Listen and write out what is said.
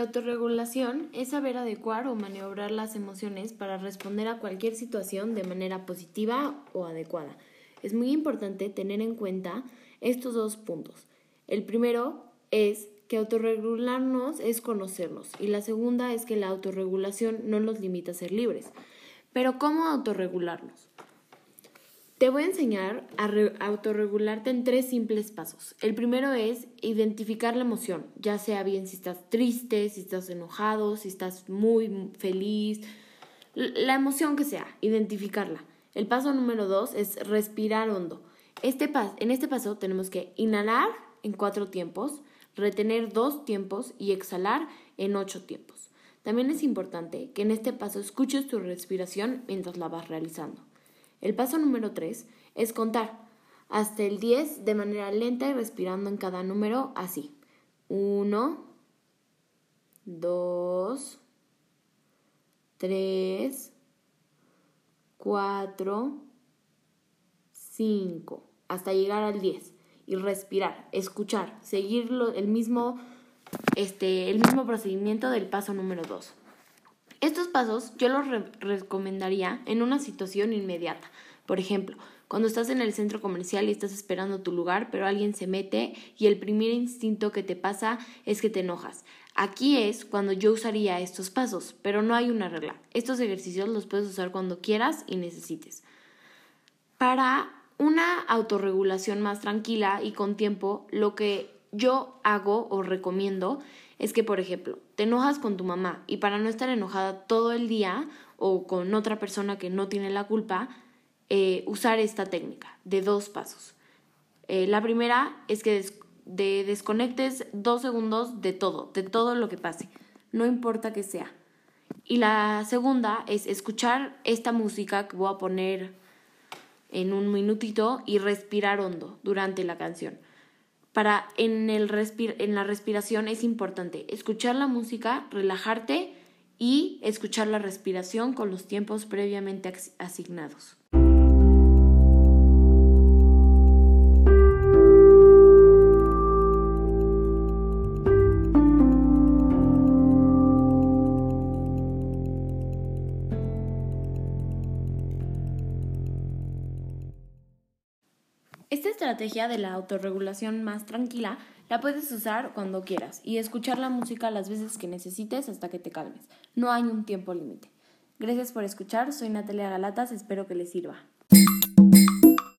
La autorregulación es saber adecuar o maniobrar las emociones para responder a cualquier situación de manera positiva o adecuada. Es muy importante tener en cuenta estos dos puntos. El primero es que autorregularnos es conocernos y la segunda es que la autorregulación no nos limita a ser libres. Pero ¿cómo autorregularnos? Te voy a enseñar a autorregularte en tres simples pasos. El primero es identificar la emoción, ya sea bien si estás triste, si estás enojado, si estás muy feliz, la emoción que sea, identificarla. El paso número dos es respirar hondo. Este en este paso tenemos que inhalar en cuatro tiempos, retener dos tiempos y exhalar en ocho tiempos. También es importante que en este paso escuches tu respiración mientras la vas realizando. El paso número 3 es contar hasta el 10 de manera lenta y respirando en cada número así. 1, 2, 3, 4, 5, hasta llegar al 10 y respirar, escuchar, seguir el mismo, este, el mismo procedimiento del paso número 2. Estos pasos yo los recomendaría en una situación inmediata. Por ejemplo, cuando estás en el centro comercial y estás esperando tu lugar, pero alguien se mete y el primer instinto que te pasa es que te enojas. Aquí es cuando yo usaría estos pasos, pero no hay una regla. Estos ejercicios los puedes usar cuando quieras y necesites. Para una autorregulación más tranquila y con tiempo, lo que yo hago o recomiendo es que, por ejemplo, te enojas con tu mamá y para no estar enojada todo el día o con otra persona que no tiene la culpa, eh, usar esta técnica de dos pasos. Eh, la primera es que desconectes dos segundos de todo, de todo lo que pase, no importa que sea. Y la segunda es escuchar esta música que voy a poner en un minutito y respirar hondo durante la canción para en, el en la respiración es importante escuchar la música, relajarte y escuchar la respiración con los tiempos previamente asignados. Esta estrategia de la autorregulación más tranquila la puedes usar cuando quieras y escuchar la música las veces que necesites hasta que te calmes. No hay un tiempo límite. Gracias por escuchar, soy Natalia Galatas, espero que les sirva.